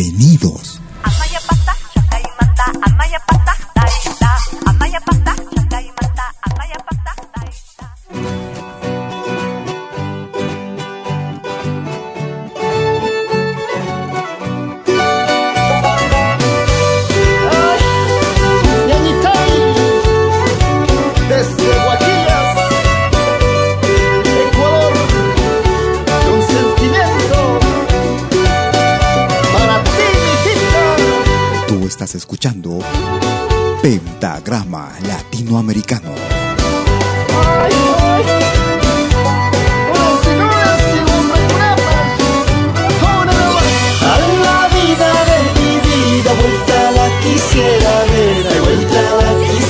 Bienvenidos. Escuchando Pentagrama Latinoamericano. A la vida de mi vida, vuelta la quisiera ver, vuelta la quisiera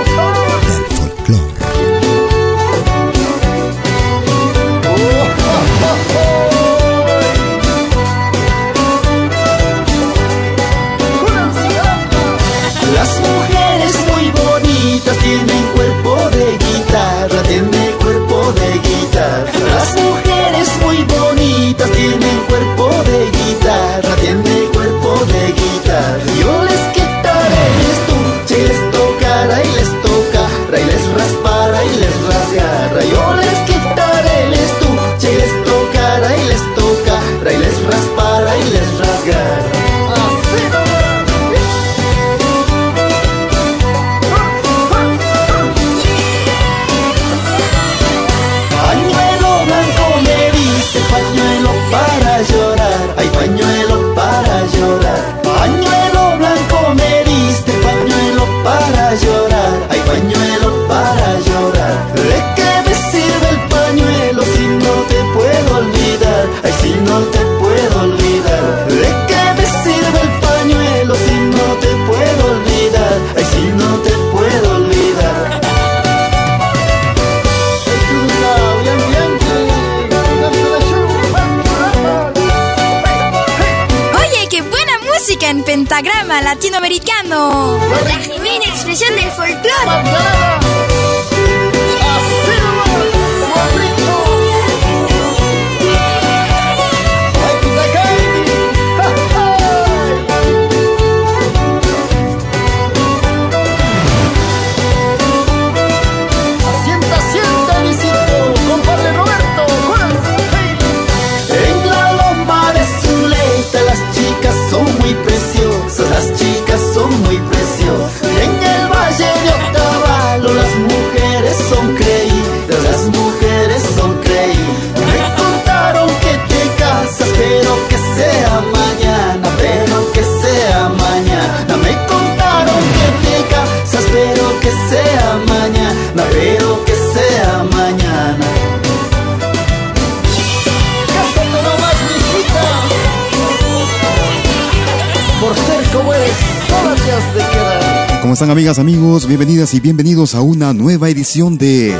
amigas, amigos? Bienvenidas y bienvenidos a una nueva edición de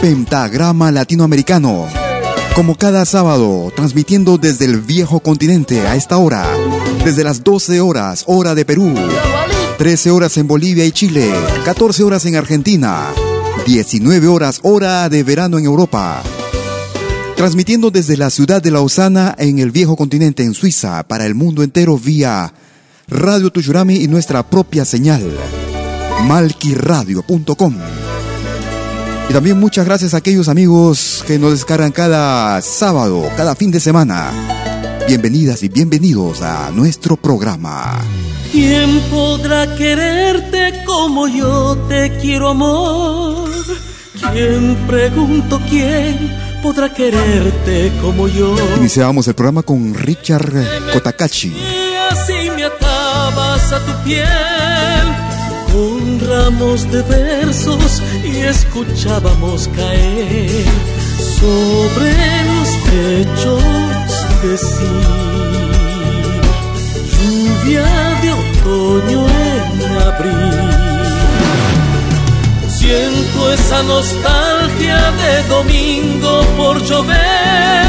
Pentagrama Latinoamericano. Como cada sábado, transmitiendo desde el viejo continente a esta hora, desde las 12 horas, hora de Perú, 13 horas en Bolivia y Chile, 14 horas en Argentina, 19 horas, hora de verano en Europa. Transmitiendo desde la ciudad de Lausana en el viejo continente en Suiza para el mundo entero vía Radio Tuyurami y nuestra propia señal, malquiradio.com. Y también muchas gracias a aquellos amigos que nos descargan cada sábado, cada fin de semana. Bienvenidas y bienvenidos a nuestro programa. ¿Quién podrá quererte como yo te quiero, amor? ¿Quién pregunto quién podrá quererte como yo? Iniciamos el programa con Richard Kotakachi a tu piel con ramos de versos y escuchábamos caer sobre los techos de sí. Lluvia de otoño en abril. Siento esa nostalgia de domingo por llover,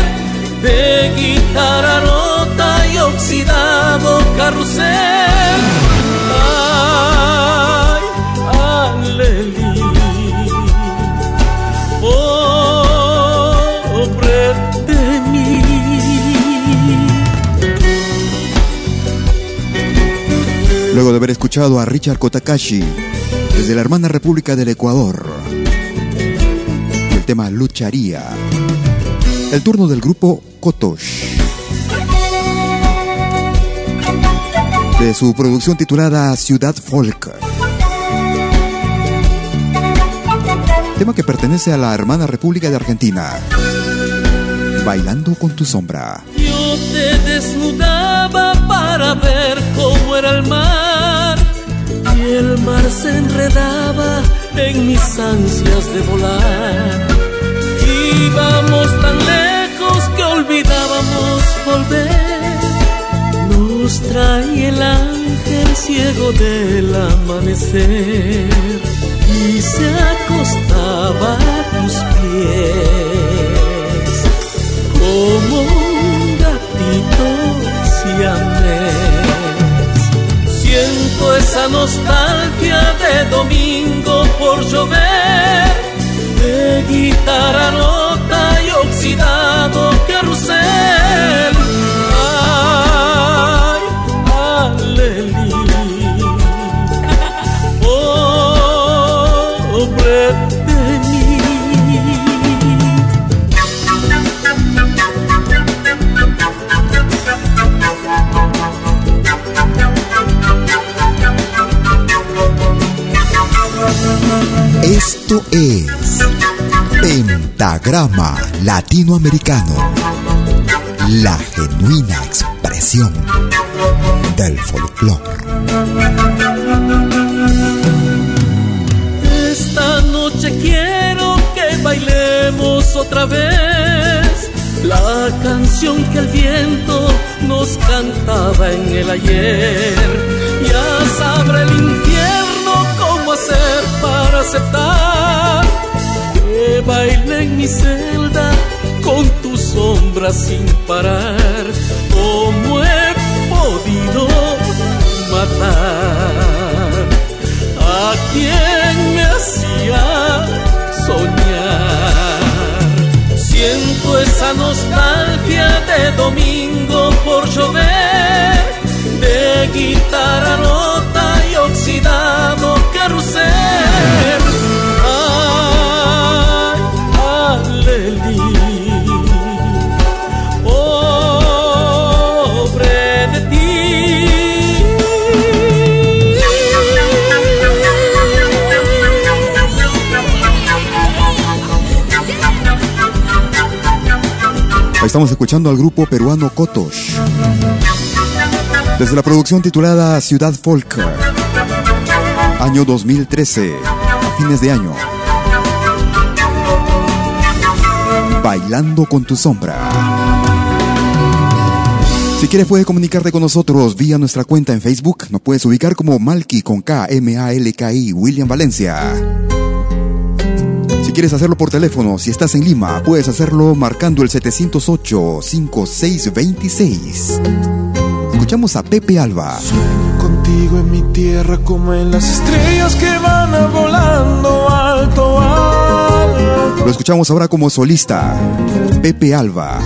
de guitarra rota y oxidado carrusel. Luego de haber escuchado a Richard Kotakashi desde la hermana República del Ecuador, el tema Lucharía, el turno del grupo Kotosh. De su producción titulada Ciudad Folk. Tema que pertenece a la hermana República de Argentina. Bailando con tu sombra. Yo te desnudaba para ver cómo era el mar. Y el mar se enredaba en mis ansias de volar. Íbamos tan lejos que olvidábamos volver. Nos trae el ángel ciego del amanecer y se acostaba a tus pies como un gatito siamés. Siento esa nostalgia de domingo por llover, de guitarra oxidado carrusel. Esto es Pentagrama Latinoamericano, la genuina expresión del folclore. Esta noche quiero que bailemos otra vez la canción que el viento nos cantaba en el ayer. Ya sabrá el infierno cómo hacer para aceptar que baile en mi celda con tu sombra sin parar. ¿Cómo he podido matar a quien me hacía soñar? Siento esa nostalgia de domingo por llover, de guitarra rota y oxidado carrusel. Estamos escuchando al grupo peruano Kotosh. Desde la producción titulada Ciudad Folk. Año 2013. A fines de año. Bailando con tu sombra. Si quieres puedes comunicarte con nosotros vía nuestra cuenta en Facebook. Nos puedes ubicar como Malki con K, M A L K I, William Valencia. Si quieres hacerlo por teléfono, si estás en Lima, puedes hacerlo marcando el 708-5626. Escuchamos a Pepe Alba. Sueño contigo en mi tierra como en las estrellas que van volando alto, alto. Lo escuchamos ahora como solista, Pepe Alba.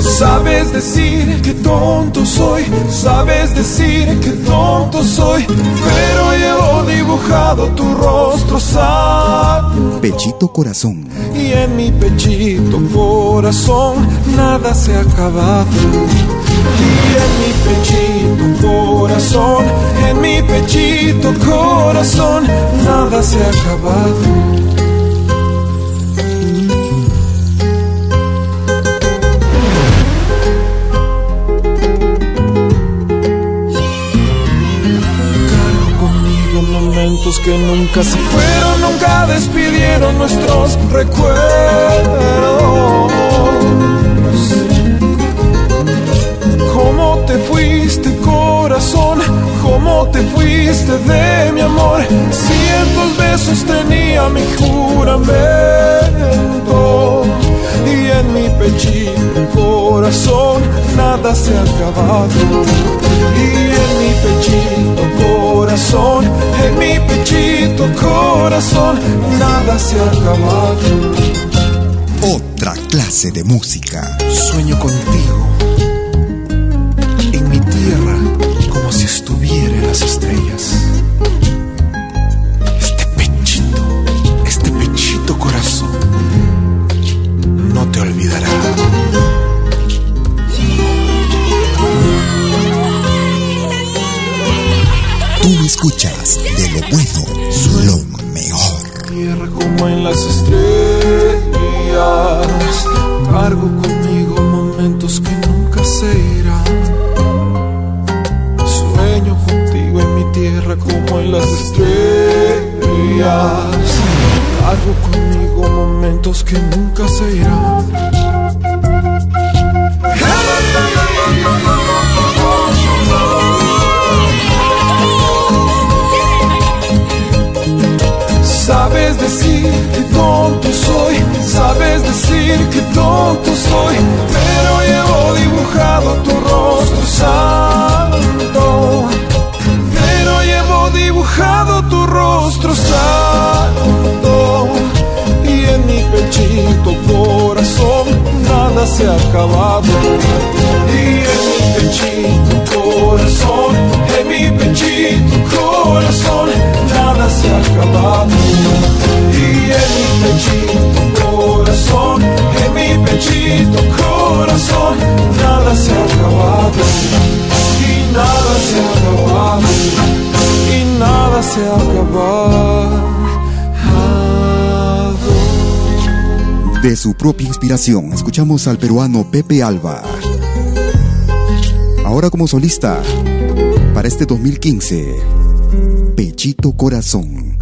Sabes decir que tonto soy, sabes decir que tonto soy, pero llevo dibujado tu rostro santo. Pechito corazón. Y en mi pechito corazón nada se ha acabado. Y en mi pechito corazón, en mi pechito corazón nada se ha acabado. Que nunca se fueron, nunca despidieron nuestros recuerdos. ¿Cómo te fuiste, corazón? ¿Cómo te fuiste de mi amor? Cientos besos tenía mi juramento. Y en mi pechito, corazón, nada se ha acabado. Y en mi pechito, corazón, en mi pechito, corazón, nada se ha acabado. Otra clase de música. Sueño contigo, en mi tierra, como si estuviera en las estrellas. Este pechito, este pechito corazón, no te olvidará. Escuchas de lo bueno, lo mejor. Tierra como en las estrellas, cargo conmigo momentos que nunca se irán. Sueño contigo en mi tierra como en las estrellas, cargo conmigo momentos que nunca se irán. Tonto soy, pero llevo dibujado tu rostro santo. Pero llevo dibujado tu rostro santo. Y en mi pechito corazón nada se ha acabado. Y en mi pechito corazón, en mi pechito corazón nada se ha acabado. Y en mi pechito corazón, pechito corazón nada se ha acabado. Y nada se ha acabado. Y nada se. De su propia inspiración, escuchamos al peruano Pepe Alba. Ahora como solista, para este 2015, Pechito Corazón.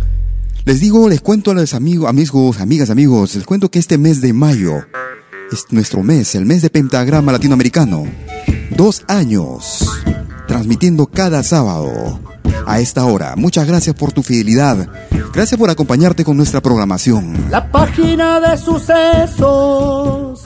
Les digo, les cuento a los amigos, amigos, amigas, amigos, les cuento que este mes de mayo es nuestro mes, el mes de Pentagrama Latinoamericano. Dos años, transmitiendo cada sábado a esta hora. Muchas gracias por tu fidelidad. Gracias por acompañarte con nuestra programación. La página de sucesos.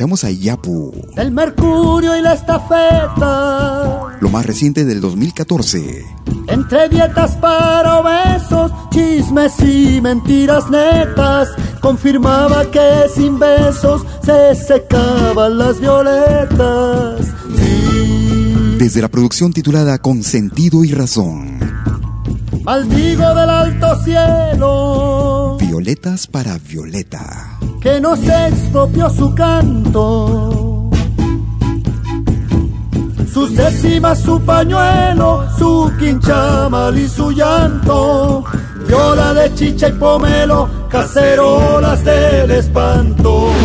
Escuchamos a Yapu. El Mercurio y la estafeta. Lo más reciente del 2014. Entre dietas para obesos, chismes y mentiras netas, confirmaba que sin besos se secaban las violetas. Sí. Desde la producción titulada Con sentido y razón. Maldigo del alto cielo. Violetas para Violeta. Que no se expropió su canto. Sus décimas, su pañuelo, su quinchamal y su llanto. Viola de chicha y pomelo, cacerolas del espanto.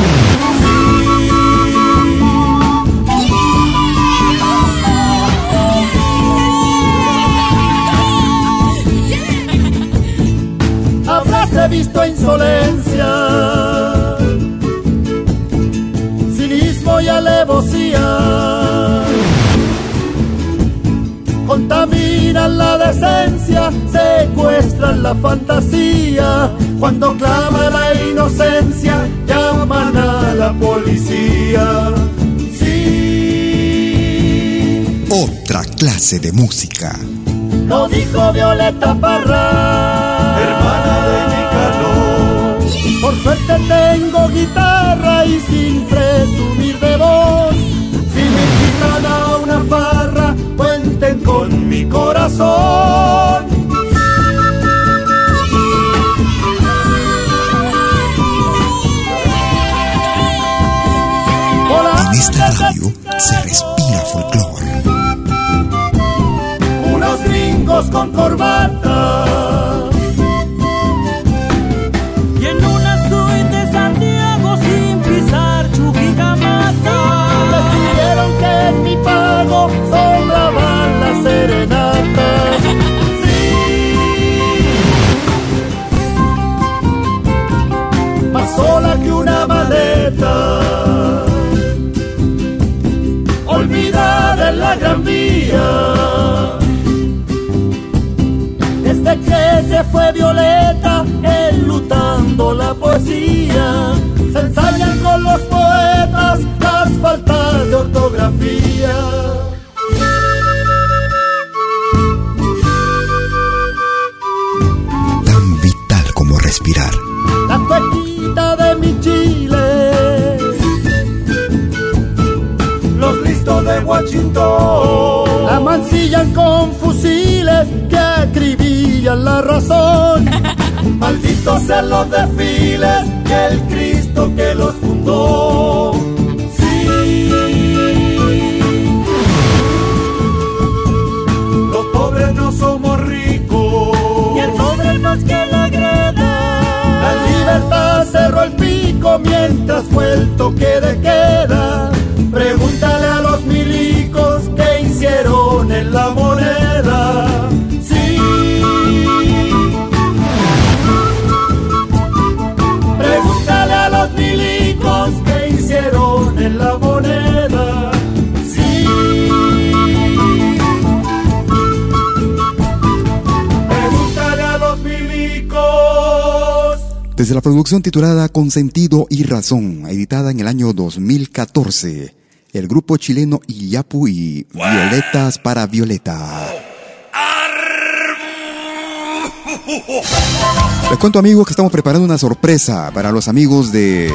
Visto insolencia, Contaminan la decencia, secuestran la fantasía. Cuando clama la inocencia, llaman a la policía. Sí. Otra clase de música. Lo dijo Violeta Parra. Hermana de Nicanor. Por suerte tengo guitarra y Unos gringos con corbata. Poesía, se ensayan con los poetas las faltas de ortografía. Tan vital como respirar. La cuequita de mi Chile, los listos de Washington, la mancillan con fusiles que acribillan la razón. Malditos sean los desfiles y el Cristo que los fundó. Sí. Los pobres no somos ricos. Y el pobre más que la greda. La libertad cerró el pico mientras fue el toque de queda. Desde la producción titulada Consentido y Razón, editada en el año 2014, el grupo chileno Iyapu y Violetas para Violeta. Les cuento amigos que estamos preparando una sorpresa para los amigos de...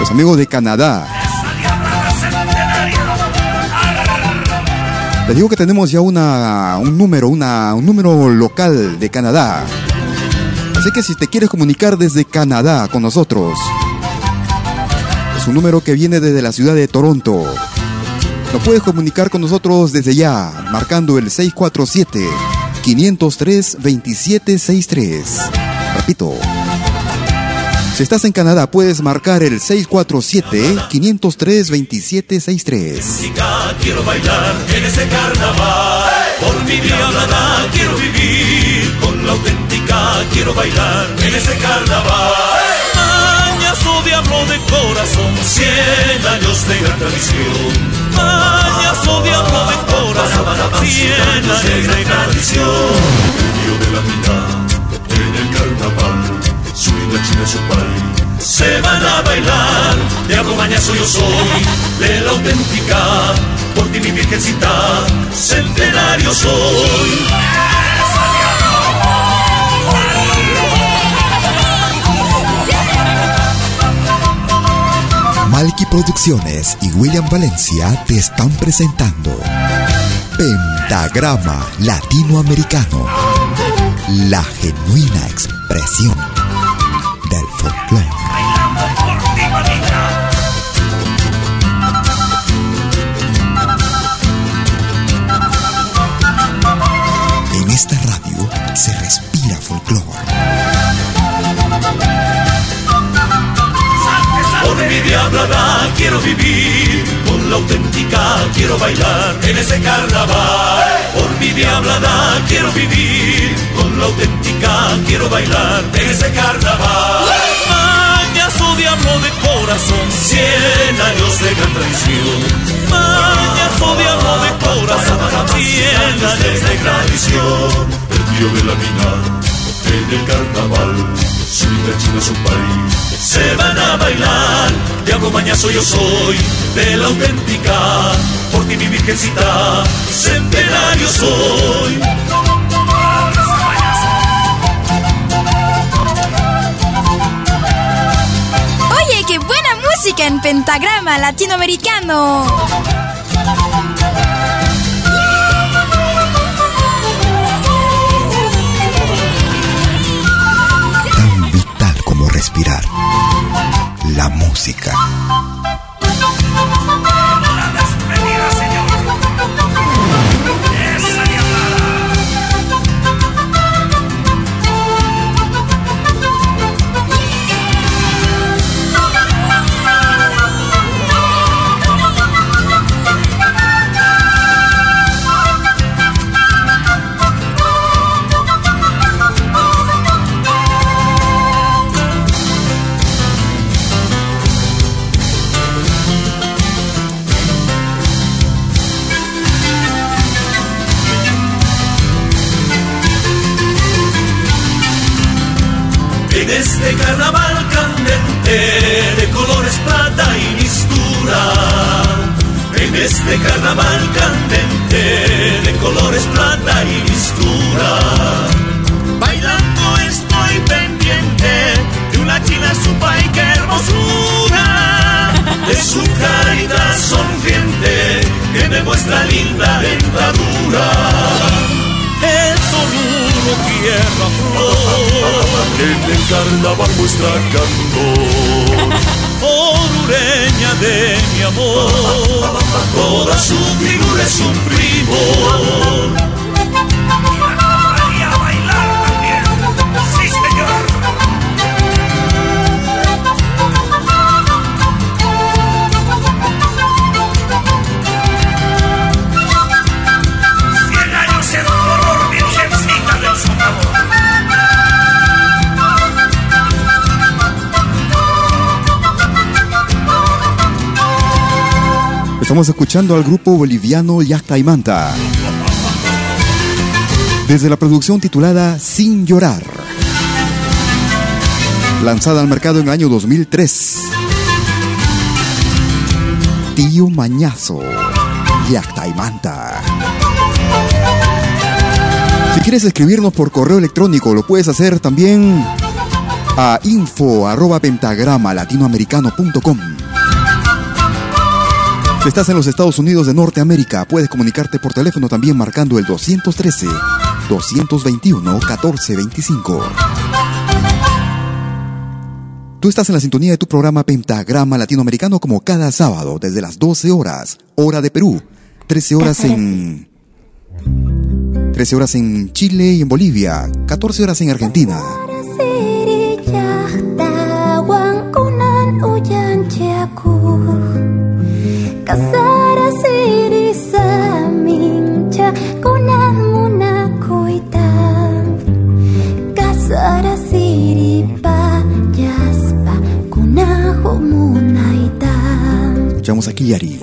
Los amigos de Canadá. Les digo que tenemos ya una, un número, un número local de Canadá. Así que si te quieres comunicar desde Canadá con nosotros, es un número que viene desde la ciudad de Toronto. Lo puedes comunicar con nosotros desde ya, marcando el 647-503-2763. Repito, si estás en Canadá, puedes marcar el 647-503-2763. Quiero bailar en ese carnaval. Por mi diablada quiero vivir. Con la auténtica quiero bailar en ese carnaval. Añazo diablo de corazón, cien años de gran tradición. Añazo diablo de corazón, cien años de gran tradición. Medio de la mitad en el carnaval, china su país. Se van a bailar, diablo mañazo yo soy, de la auténtica, por ti mi virgencita, centenario soy. Malky Producciones y William Valencia te están presentando Pentagrama Latinoamericano, la genuina expresión quiero vivir, con la auténtica quiero bailar en ese carnaval. Por mi diablada quiero vivir, con la auténtica quiero bailar en ese carnaval. Mañazo diablo de corazón, cien años de gran traición. Mañazo diablo de corazón, bailares de tradición. El tío de la mina en el carnaval, su vida china su país. Se van a bailar, Diablo Mañazo yo soy, de la auténtica, por ti mi virgencita, centenario soy. Oye, qué buena música en pentagrama latinoamericano. La música. En este carnaval candente de colores plata y mistura. En este carnaval candente de colores plata y mistura. Bailando estoy pendiente de una china supa y qué hermosura. De su carita sonriente que me muestra linda dentadura. Sonudo tierra flor. En el carnaval muestra candor Orureña de mi amor. Toda su figura es un primor Estamos escuchando al grupo boliviano Yacta y Manta. Desde la producción titulada Sin Llorar. Lanzada al mercado en el año 2003. Tío Mañazo. Yacta y Manta. Si quieres escribirnos por correo electrónico, lo puedes hacer también a info pentagrama latinoamericano.com. Si estás en los Estados Unidos de Norteamérica, puedes comunicarte por teléfono también marcando el 213-221-1425. Tú estás en la sintonía de tu programa Pentagrama Latinoamericano como cada sábado desde las 12 horas, hora de Perú, 13 horas en... 13 horas en Chile y en Bolivia, 14 horas en Argentina. Escuchamos aquí Yari.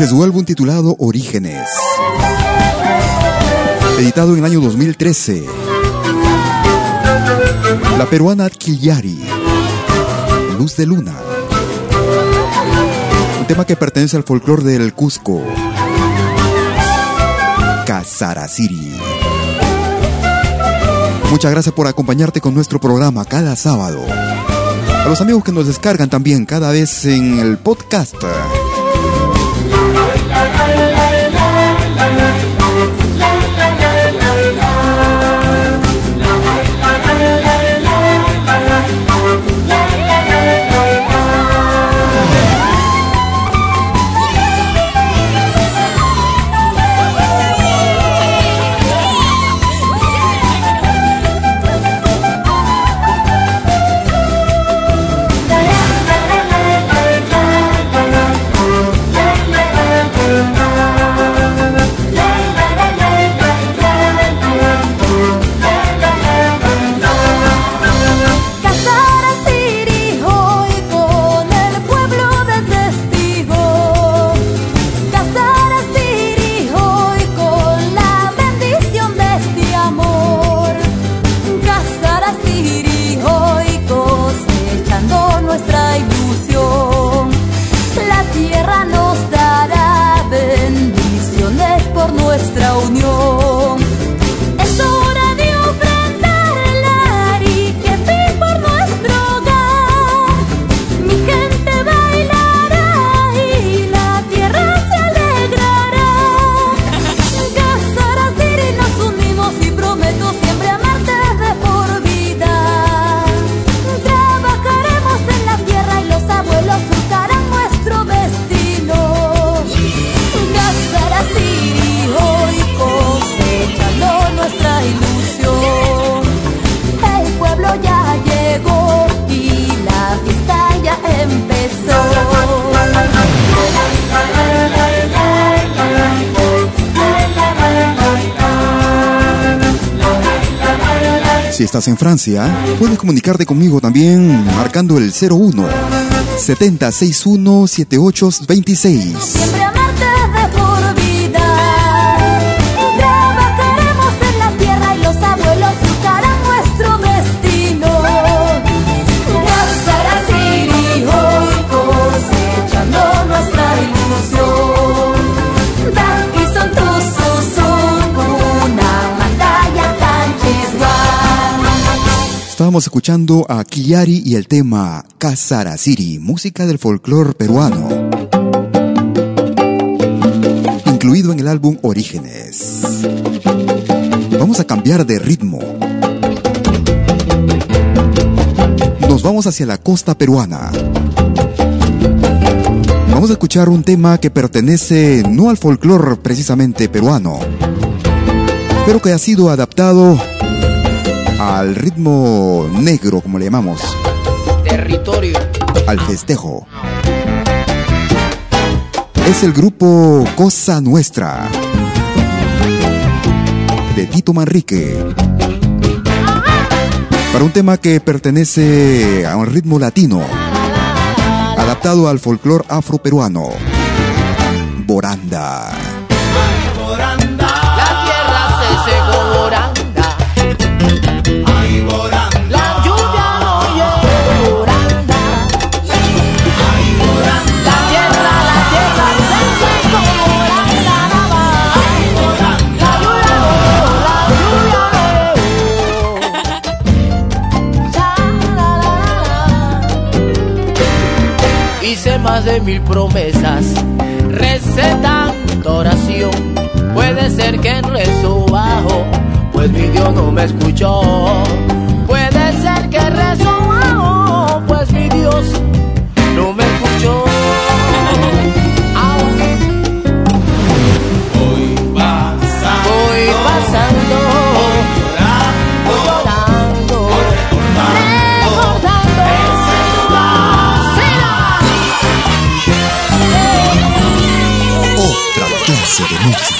Desde su álbum titulado Orígenes, editado en el año 2013, la peruana Quillari, Luz de Luna, un tema que pertenece al folclore del Cusco, Casaraciri. Muchas gracias por acompañarte con nuestro programa cada sábado. A los amigos que nos descargan también cada vez en el podcast. En Francia, puedes comunicarte conmigo también marcando el 01 7061 7826. Estábamos escuchando a Kiari y el tema Casarasiri, música del folclore peruano. Incluido en el álbum Orígenes. Vamos a cambiar de ritmo. Nos vamos hacia la costa peruana. Vamos a escuchar un tema que pertenece no al folclore precisamente peruano, pero que ha sido adaptado al ritmo negro, como le llamamos. Territorio. Al festejo. Es el grupo Cosa Nuestra. De Tito Manrique. Para un tema que pertenece a un ritmo latino. Adaptado al folclore afroperuano. Boranda. De mil promesas, receta oración. Puede ser que en rezo bajo, pues mi Dios no me escuchó. Puede ser que rezo clase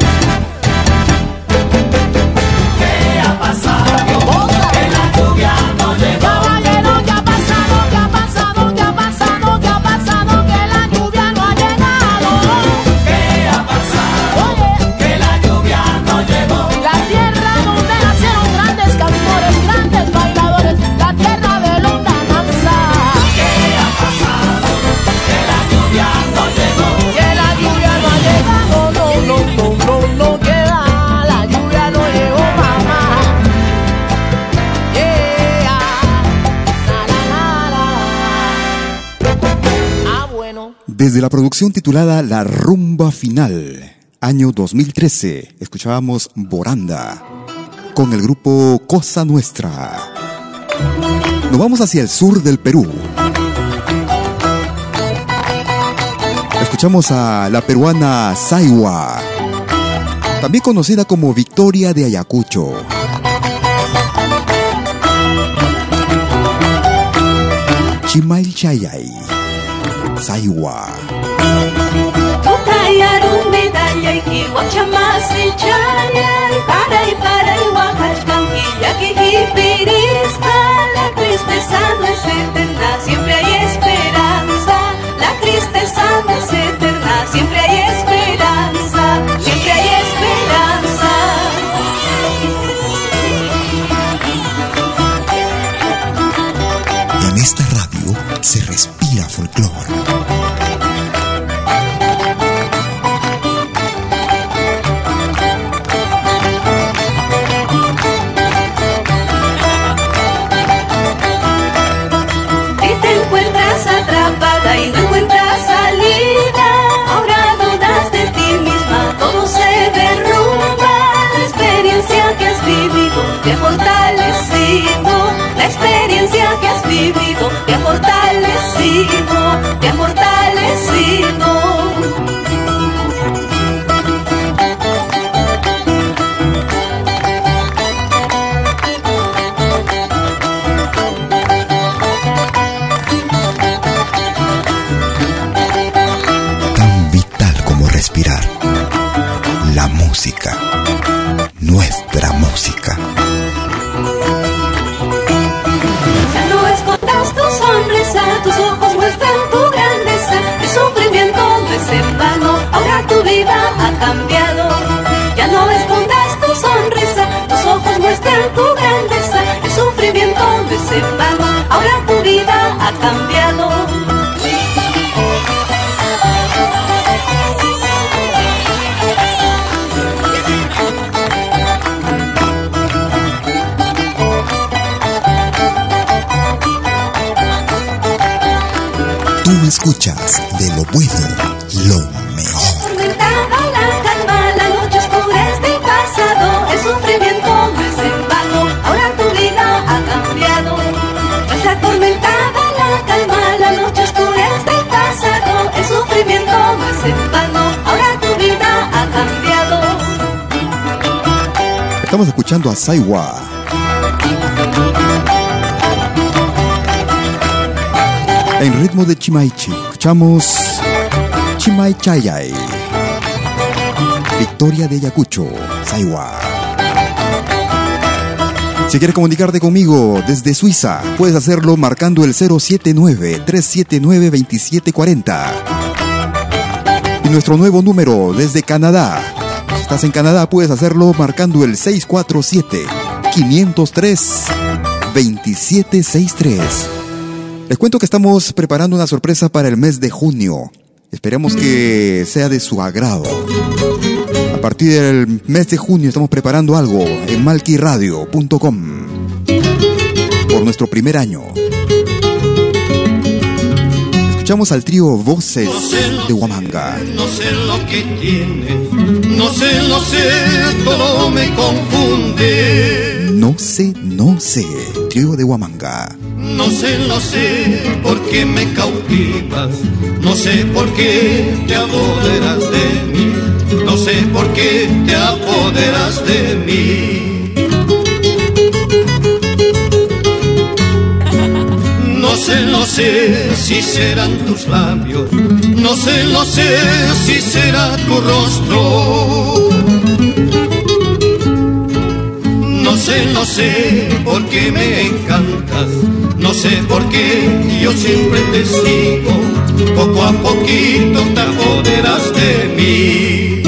Desde la producción titulada La Rumba Final, año 2013, escuchábamos Boranda con el grupo Cosa Nuestra. Nos vamos hacia el sur del Perú. Escuchamos a la peruana Saiwa, también conocida como Victoria de Ayacucho. Chimail Chayay, Saiwa. Siempre hay esperanza. La tristeza no es eterna, siempre hay esperanza se respira folclore. Y te encuentras atrapada y no encuentras salida. Ahora dudas de ti misma, todo se derrumba. La experiencia que has vivido te ha fortalecido. La experiencia que has vivido te ha fortalecido. Te cambiado. Tú escuchas de lo bueno, escuchando a Saiwa. En ritmo de Chimaichi, escuchamos Chimay Chayay. Victoria de Ayacucho, Saiwa. Si quieres comunicarte conmigo desde Suiza, puedes hacerlo marcando el 079-379-2740. Y nuestro nuevo número desde Canadá. Estás en Canadá, puedes hacerlo marcando el 647-503-2763. Les cuento que estamos preparando una sorpresa para el mes de junio. Esperemos que sea de su agrado. A partir del mes de junio estamos preparando algo en malquiradio.com por nuestro primer año. Escuchamos al trío Voces de Huamanga. No sé lo que tiene, no sé, no sé, todo me confunde. No sé, no sé, trío de Huamanga. No sé, no sé por qué me cautivas, no sé por qué te apoderas de mí no sé por qué te apoderas de mí. No sé, no sé si serán tus labios, no sé, no sé si será tu rostro. No sé, no sé por qué me encantas, no sé por qué yo siempre te sigo, poco a poquito te apoderas de mí.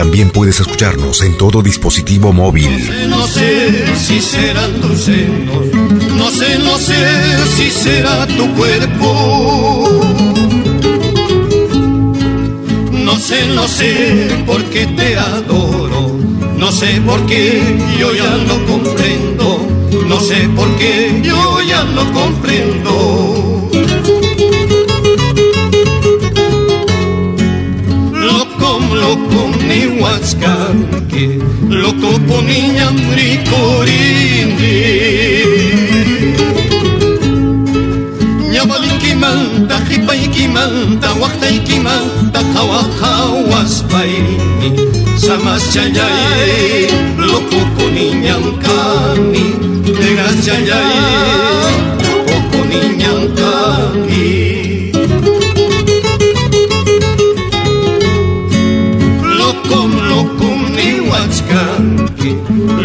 También puedes escucharnos en todo dispositivo móvil. No sé, si serán tus senos, no sé, no sé si será tu cuerpo. No sé, no sé por qué te adoro, no sé por qué yo ya no comprendo, no sé por qué yo ya no comprendo. Loco ni huascanque, loco poniña mricorindi. Ñabalikimanta, jipaykimanta, waqtaykimanta, qhawaqhawaspaini. Samas chayay,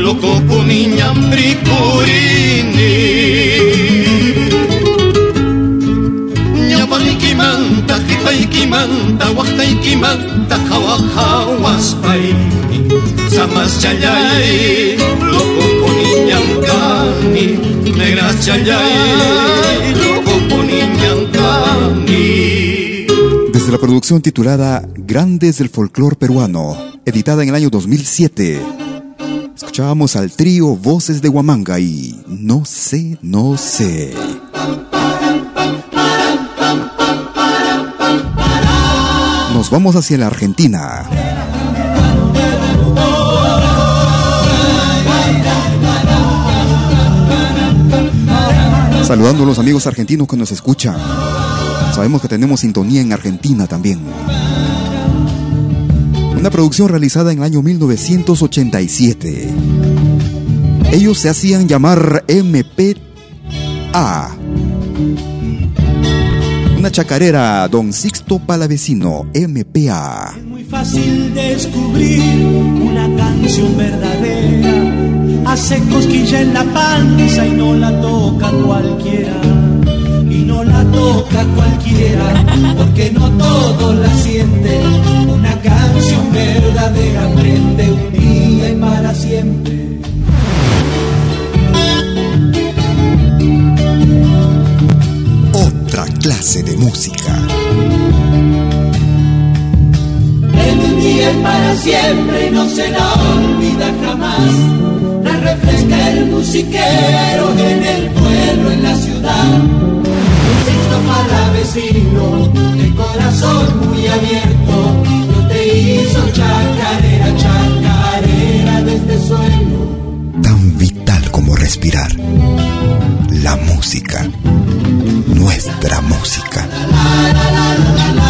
loko puniñambri purini ñapaykimanta qhipaykimanta waqtaykimanta qhawaqhawaspayni samas challay loko puniñankani negras challay loko puniñankani Desde la producción titulada Grandes del Folclor Peruano editada en el año 2007. Escuchábamos al trío Voces de Huamanga y No sé, no sé. Nos vamos hacia la Argentina. Saludando a los amigos argentinos que nos escuchan. Sabemos que tenemos sintonía en Argentina también. Una producción realizada en el año 1987. Ellos se hacían llamar MPA. Una chacarera, Don Sixto Palavecino, MPA. Es muy fácil descubrir una canción verdadera. Hace cosquilla en la panza y no la toca cualquiera. Y no la toca cualquiera, porque no todos la sienten canción verdadera aprende un día y para siempre. Otra clase de música. Prende un día y para siempre y no se la olvida jamás. La refresca el musiquero en el pueblo, en la ciudad. Un sexto para vecino, de corazón muy abierto hizo chacarera, chacarera desde suelo. Tan vital como respirar. La música nuestra música. Don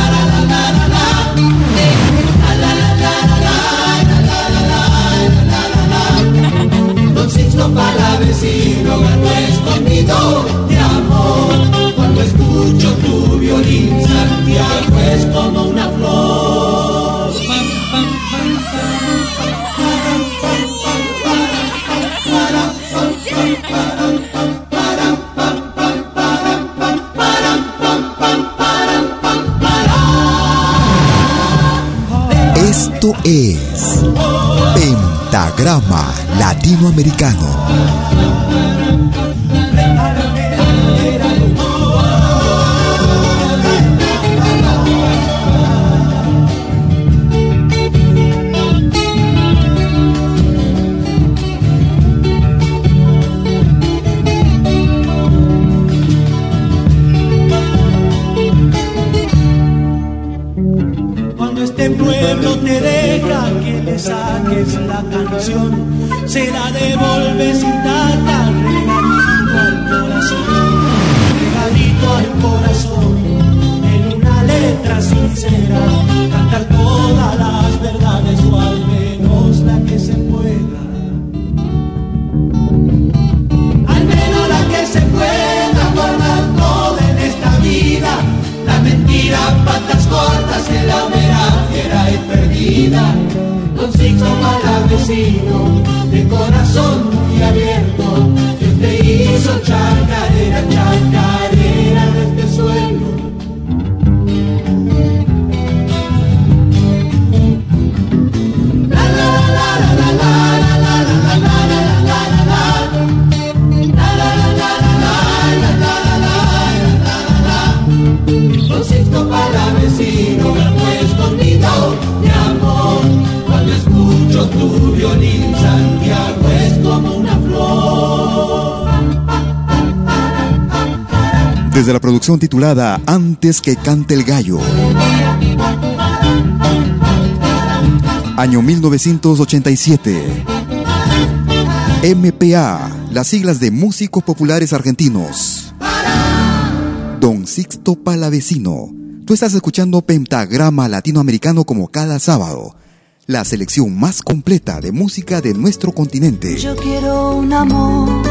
Latinoamericano. Antes que cante el gallo. Año 1987. MPA, las siglas de Músicos Populares Argentinos. Don Sixto Palavecino. Tú estás escuchando Pentagrama Latinoamericano como cada sábado. La selección más completa de música de nuestro continente. Yo quiero un amor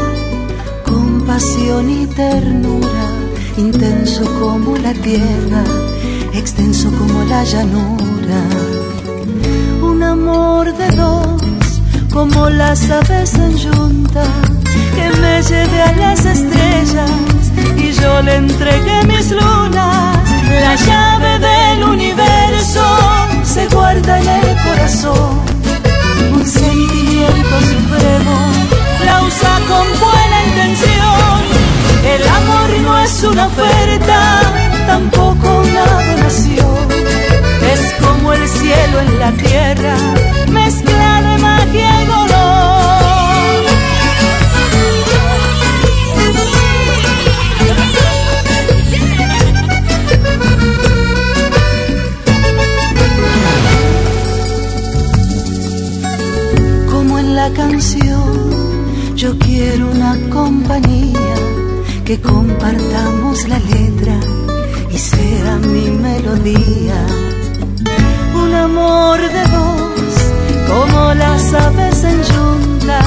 con pasión y ternura, intenso como la tierra, extenso como la llanura. Un amor de dos, como las aves en yunta, que me lleve a las estrellas y yo le entregué mis lunas. La llave del universo se guarda en el corazón. Un sentimiento supremo la usa con buena intención. El amor no es una oferta, tampoco una donación. Es como el cielo en la tierra, mezcla de magia y dolor. Como en la canción, yo quiero una compañía que compartamos la letra y sea mi melodía. Un amor de dos, como las aves en yunta,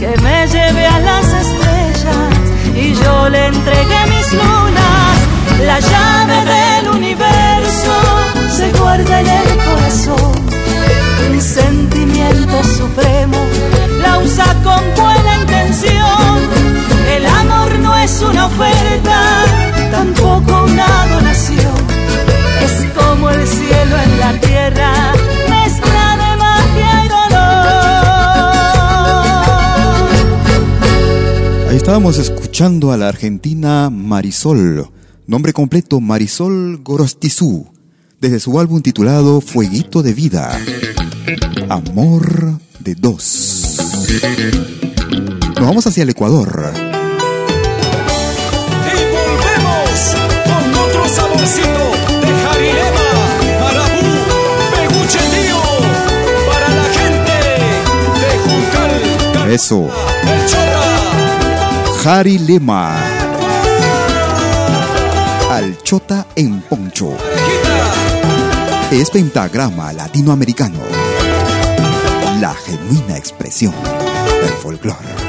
que me lleve a las estrellas y yo le entregué mis lunas. La llave del universo se guarda en el corazón. Un sentimiento supremo la usa con buena intención. Es una oferta, tampoco una donación. Es como el cielo en la tierra, mezcla de magia y dolor. Ahí estábamos escuchando a la argentina Marisol, nombre completo Marisol Gorostizú, desde su álbum titulado Fueguito de Vida, Amor de Dos. Nos vamos hacia el Ecuador. Eso. Jari Lema. al Chota en Poncho. Es pentagrama latinoamericano. La genuina expresión del folclore.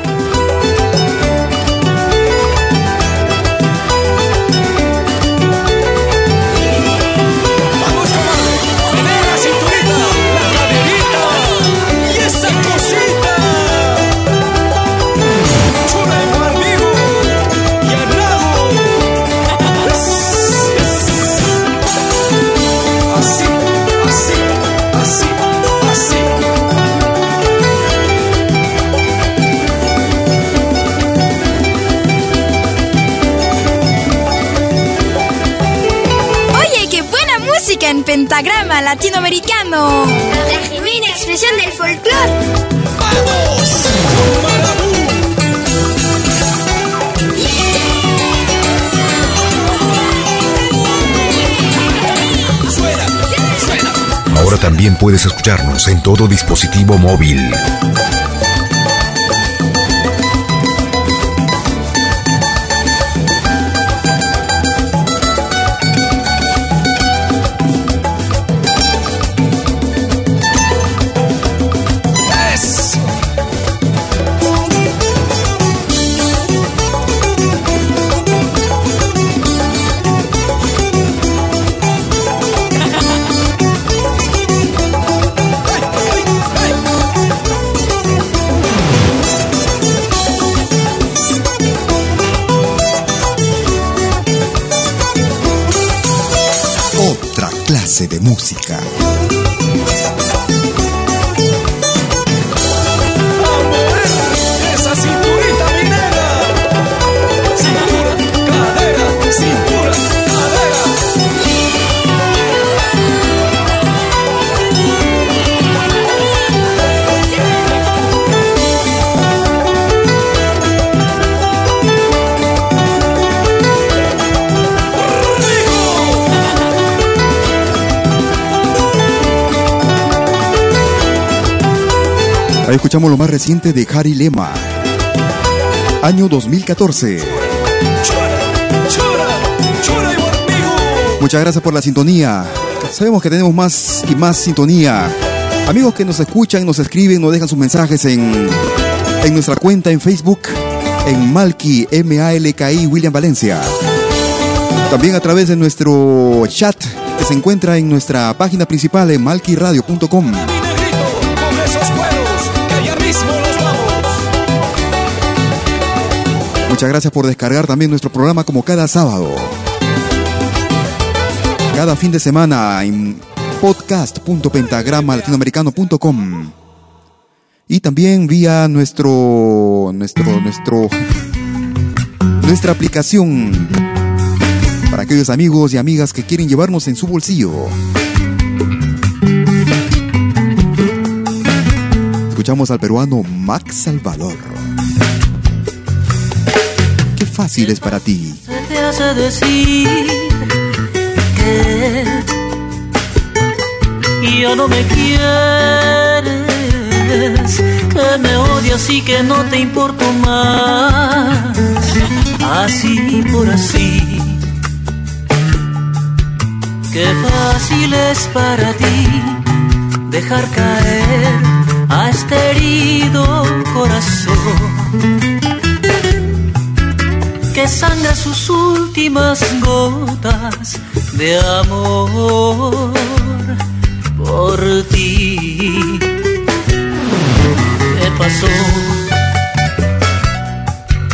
Pentagrama latinoamericano. La genuina expresión del folclore. ¡Vamos! Ahora también puedes escucharnos en todo dispositivo móvil. Música. Ahí escuchamos lo más reciente de Harry Lema. Año 2014. Muchas gracias por la sintonía. Sabemos que tenemos más y más sintonía. Amigos que nos escuchan, nos escriben, nos dejan sus mensajes en, en nuestra cuenta en Facebook, en Malki, M-A-L-K-I, William Valencia. También a través de nuestro chat que se encuentra en nuestra página principal en malkiradio.com. Muchas gracias por descargar también nuestro programa como cada sábado. Cada fin de semana en podcast.pentagrama-latinoamericano.com y también vía nuestro nuestro nuestro nuestra aplicación para aquellos amigos y amigas que quieren llevarnos en su bolsillo. Escuchamos al peruano Max Salvador fácil es para ti. Se te hace decir que ya no me quieres, que me odias y que no te importo más. Así por así. Qué fácil es para ti dejar caer a este herido corazón sangra sus últimas gotas de amor por ti. ¿Qué pasó?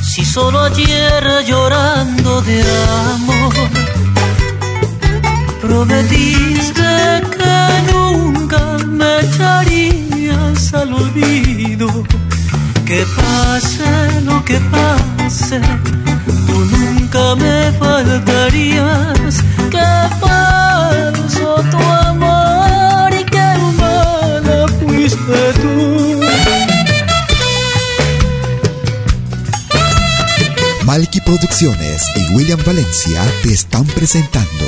Si solo ayer llorando de amor prometiste que nunca me echarías al olvido. Que pase lo que pase tú nunca me faltarías. Qué falso tu amor y qué humana fuiste tú. Malky Producciones y William Valencia te están presentando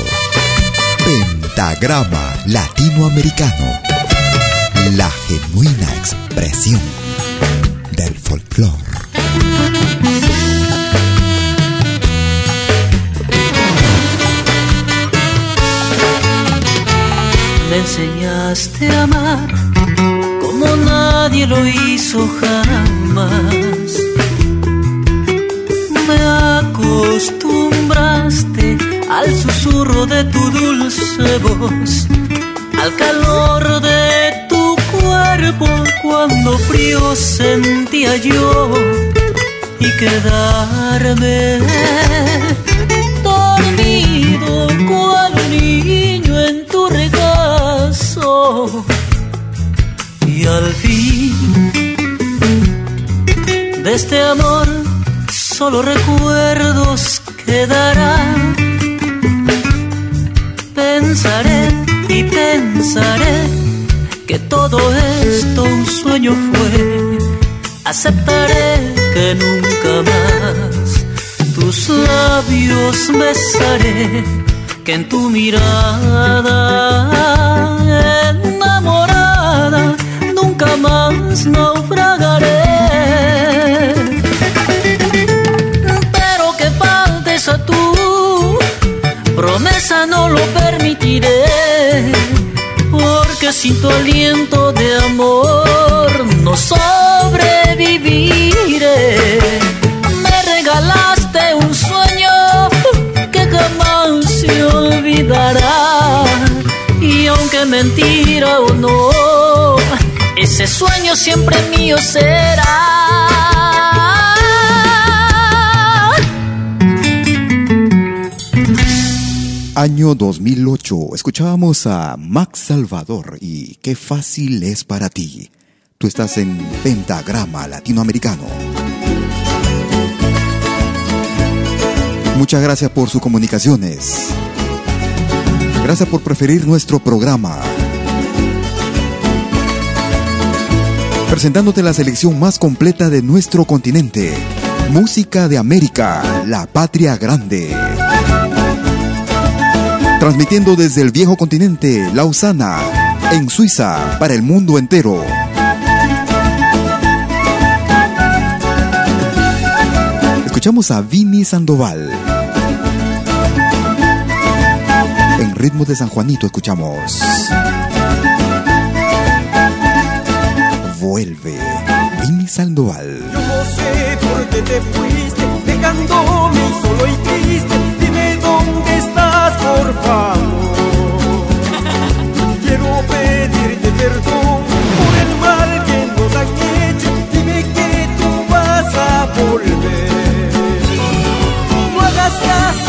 Pentagrama Latinoamericano, la genuina expresión del folclore. Enseñaste a amar como nadie lo hizo jamás. Me acostumbraste al susurro de tu dulce voz, al calor de tu cuerpo cuando frío sentía yo y quedarme al fin de este amor solo recuerdos quedarán pensaré y pensaré que todo esto un sueño fue. Aceptaré que nunca más tus labios besaré, que en tu mirada más naufragaré. Pero que faltes a tú promesa no lo permitiré, porque sin tu aliento de amor no sobreviviré. Me regalaste un sueño que jamás se olvidará, y aunque mentira o no, ese sueño siempre mío será. Año 2008, escuchábamos a Max Salvador y Qué fácil es para ti. Tú estás en Pentagrama Latinoamericano. Muchas gracias por sus comunicaciones. Gracias por preferir nuestro programa. Presentándote la selección más completa de nuestro continente. Música de América, la patria grande. Transmitiendo desde el viejo continente, Lausana, en Suiza, para el mundo entero. Escuchamos a Vini Sandoval. En ritmo de San Juanito escuchamos. Vuelve, Vini Sandoval. Yo no sé por qué te fuiste, dejándome solo y triste. Dime dónde estás, por favor. Quiero pedirte perdón por el mal que nos han hecho. Dime que tú vas a volver. No hagas caso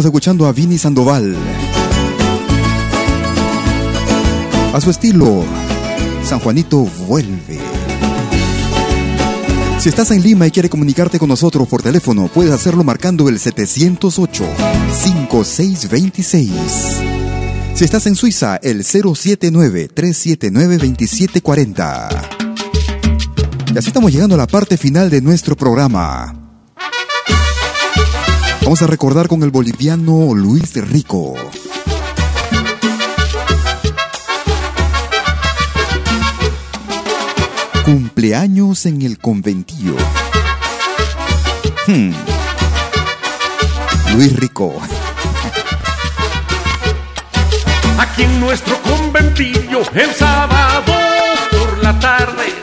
Estamos escuchando a Vini Sandoval. A su estilo, San Juanito vuelve. Si estás en Lima y quieres comunicarte con nosotros por teléfono, puedes hacerlo marcando el 708-5626. Si estás en Suiza, el 079-379-2740. Y así estamos llegando a la parte final de nuestro programa. Vamos a recordar con el boliviano Luis Rico. Cumpleaños en el conventillo. Hmm. Luis Rico. Aquí en nuestro conventillo, el sábado por la tarde,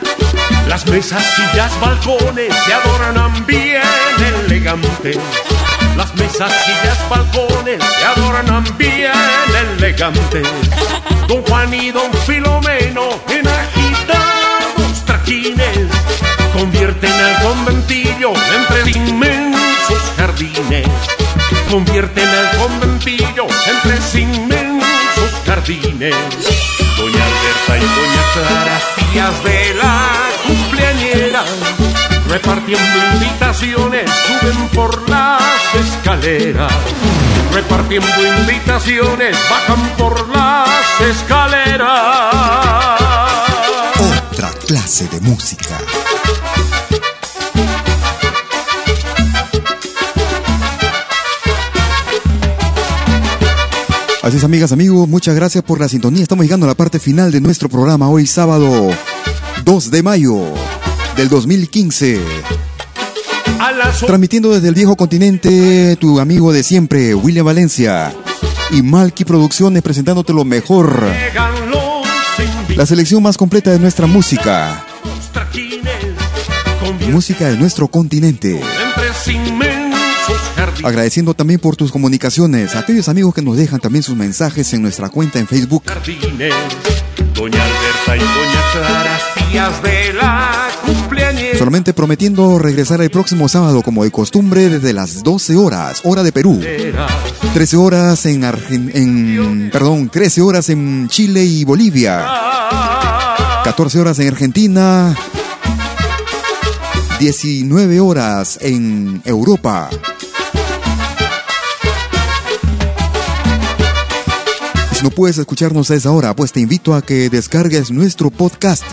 las mesas, sillas, balcones se adornan bien elegantes. Las mesas, sillas, balcones se adornan bien elegantes. Don Juan y Don Filomeno en agitados traquines convierten al conventillo en tres inmensos jardines. Convierten al conventillo en tres inmensos jardines. Doña Alberta y Doña Clara, tías de la cumpleañera, repartiendo invitaciones, suben por las escaleras. Repartiendo invitaciones, bajan por las escaleras. Otra clase de música. Así es, amigas, amigos, muchas gracias por la sintonía. Estamos llegando a la parte final de nuestro programa hoy sábado 2 de mayo del 2015. Transmitiendo desde el viejo continente, tu amigo de siempre, William Valencia. Y Malky Producciones presentándote lo mejor. La selección más completa de nuestra música. Música de nuestro continente. Agradeciendo también por tus comunicaciones a aquellos amigos que nos dejan también sus mensajes en nuestra cuenta en Facebook. Doña Alberta y Doña Clara, tías de la. Solamente prometiendo regresar el próximo sábado como de costumbre desde las 12 horas, hora de Perú. 13 horas en, Argen en perdón, 13 horas en Chile y Bolivia. 14 horas en Argentina. 19 horas en Europa. Si no puedes escucharnos a esa hora, pues te invito a que descargues nuestro podcast.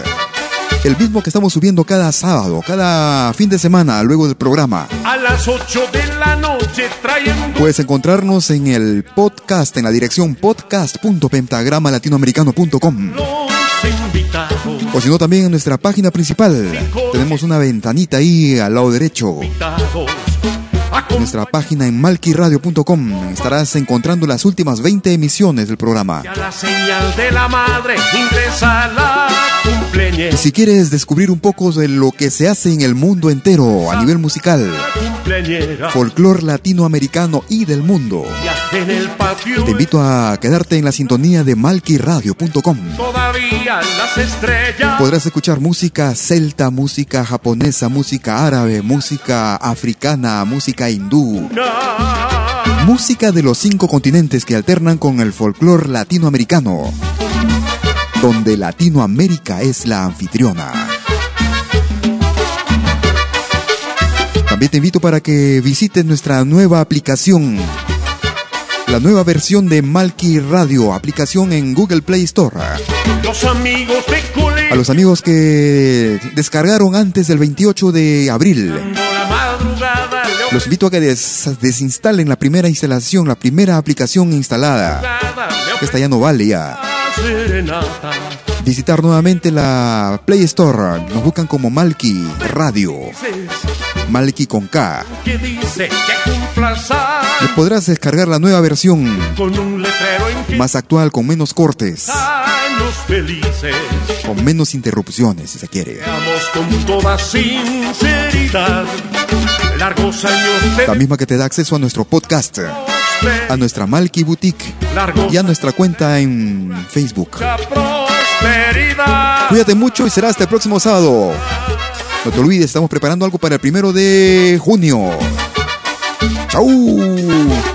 El mismo que estamos subiendo cada sábado, cada fin de semana, luego del programa. A las 8 de la noche traen. Puedes encontrarnos en el podcast, en la dirección podcast.pentagramalatinoamericano.com. O si no, también en nuestra página principal. Tenemos una ventanita ahí al lado derecho. En nuestra página en malquiradio.com estarás encontrando las últimas 20 emisiones del programa. Y a la señal de la madre ingresa la cumpleañera. Y si quieres descubrir un poco de lo que se hace en el mundo entero a nivel musical, folclor latinoamericano y del mundo, Ya en el patio. Te invito a quedarte en la sintonía de malquiradio.com. todavía las estrellas. Podrás escuchar música celta, música japonesa, música árabe, música africana, música hindú. Música de los cinco continentes que alternan con el folclor latinoamericano, donde Latinoamérica es la anfitriona. También te invito para que visites nuestra nueva aplicación, la nueva versión de Malki Radio, aplicación en Google Play Store. Los amigos de colegio. A los amigos que descargaron antes del 28 de abril, los invito a que des- desinstalen la primera instalación, la primera aplicación instalada. Que esta ya no vale ya. Serenata. Visitar nuevamente la Play Store. Nos buscan como Malki Radio. Malki con K. Que dice que cumplas Y podrás descargar la nueva versión con un letrero en más actual, con menos cortes, años felices. con menos interrupciones, si se quiere. Veamos con toda sinceridad. Largos años de La misma que te da acceso a nuestro podcast, a nuestra Malki Boutique y a nuestra cuenta en Facebook. Cuídate mucho y será hasta el próximo sábado. No te olvides, estamos preparando algo para el primero de junio. ¡Chau!